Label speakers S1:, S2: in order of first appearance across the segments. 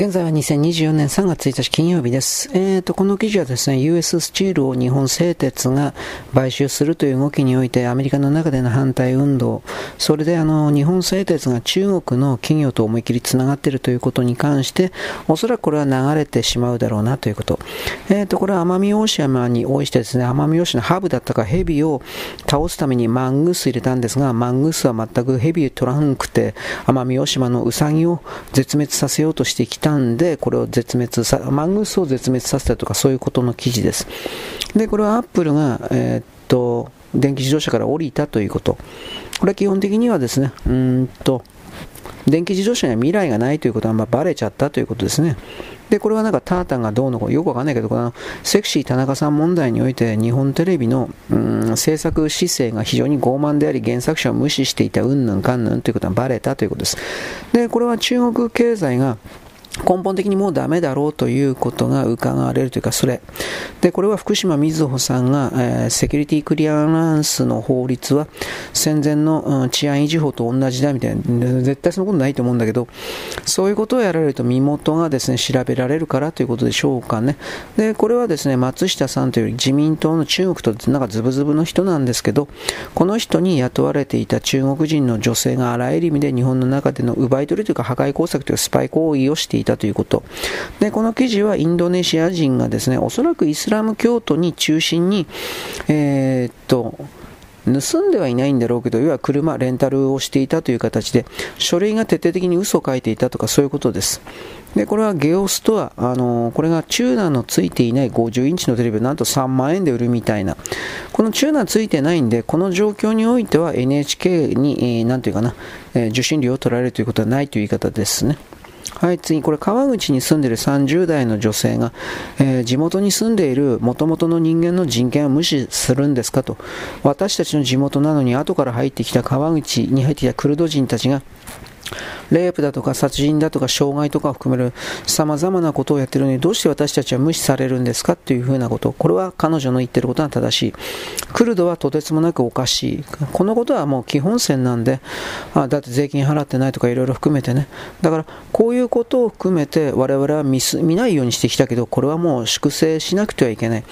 S1: 現在は2024年3月1日金曜日です。えーと、この記事はですね、US スチールを日本製鉄が買収するという動きにおいて、アメリカの中での反対運動、それであの、日本製鉄が中国の企業と思い切りつながっているということに関して、おそらくこれは流れてしまうだろうなということ。えーと、これは奄美大島に応じてですね、奄美大島のハブだったかヘビを倒すためにマングース入れたんですが、マングースは全くヘビ取らなくて、奄美大島のウサギを絶滅させようとしてきたんで、これを絶滅さ、マングースを絶滅させたとかそういうことの記事です。で、これはアップルが、えー、っと、電気自動車から降りたということ。これは基本的にはですね、うんと、電気自動車には未来がないということはまあバレちゃったということですね。で、これはなんかタータンがどうのこうよくわかんないけど、このセクシー田中さん問題において日本テレビのうん制作姿勢が非常に傲慢であり原作者を無視していたうんぬんかんぬんということはバレたということです。で、これは中国経済が根本的にもうダメだろうということが伺われるというか、それ。で、これは福島みずほさんが、えー、セキュリティクリアランスの法律は戦前の、うん、治安維持法と同じだみたいな、絶対そのことないと思うんだけど、そういうことをやられると身元がですね、調べられるからということでしょうかね。で、これはですね、松下さんという自民党の中国となんかズブズブの人なんですけど、この人に雇われていた中国人の女性があらゆる意味で日本の中での奪い取りというか破壊工作というかスパイ行為をしていいたということ。で、この記事はインドネシア人がですね、おそらくイスラム教徒に中心に、えー、っと、盗んではいないんだろうけど、要は車、レンタルをしていたという形で、書類が徹底的に嘘を書いていたとかそういうことです。で、これはゲオストア、あのー、これがチューナーのついていない50インチのテレビをなんと3万円で売るみたいな。このチューナーついてないんで、この状況においては NHK に、えー、なんていうかな、えー、受信料を取られるということはないという言い方ですね。はい、次、これ川口に住んでいる30代の女性が、えー、地元に住んでいる元々の人間の人権を無視するんですかと。私たちの地元なのに後から入ってきた川口に入ってきたクルド人たちが、レイプだとか殺人だとか傷害とかを含める様々なことをやってるのにどうして私たちは無視されるんですかっていうふうなこと。これは彼女の言ってることは正しい。クルドはとてつもなくおかしい。このことはもう基本線なんで、あだって税金払ってないとかいろいろ含めてね。だからこういうことを含めて我々は見見ないようにしてきたけど、これはもう粛清しなくてはいけない。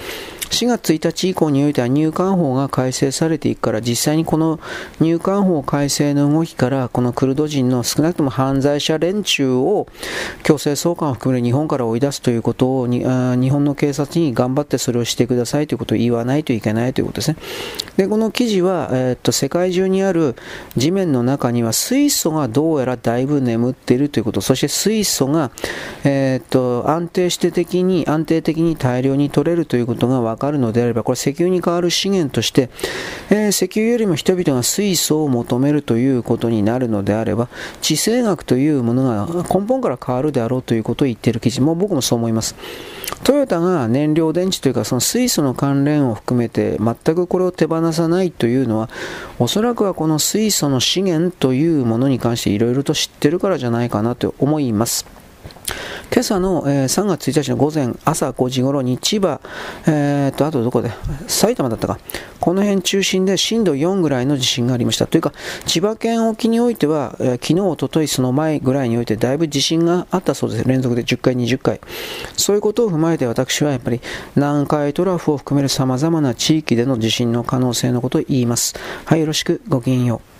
S1: 4月1日以降においては入管法が改正されていくから実際にこの入管法改正の動きからこのクルド人の少なくとも犯罪者連中を強制送還を含める日本から追い出すということをに日本の警察に頑張ってそれをしてくださいということを言わないといけないということですね。でこの記事は、えー、っと世界中にある地面の中には水素がどうやらだいぶ眠っているということそして水素が、えー、っと安定して的に安定的に大量に取れるということが分かるのであれば、これ石油に代わる資源として、えー、石油よりも人々が水素を求めるということになるのであれば、地政学というものが根本から変わるであろうということを言っている記事、も僕もそう思います。トヨタが燃料電池というかその水素の関連を含めて全くこれを手放さないというのはおそらくはこの水素の資源というものに関していろいろと知ってるからじゃないかなと思います。今朝の、えー、3月1日の午前朝5時頃に千葉、えー、とあとどこで埼玉だったか。この辺中心で震度4ぐらいの地震がありました。というか千葉県沖においては、えー、昨日おとといその前ぐらいにおいてだいぶ地震があったそうです。連続で10回20回。そういうことを踏まえて私はやっぱり南海トラフを含める様々な地域での地震の可能性のことを言います。はいよろしく。ごきげんよう。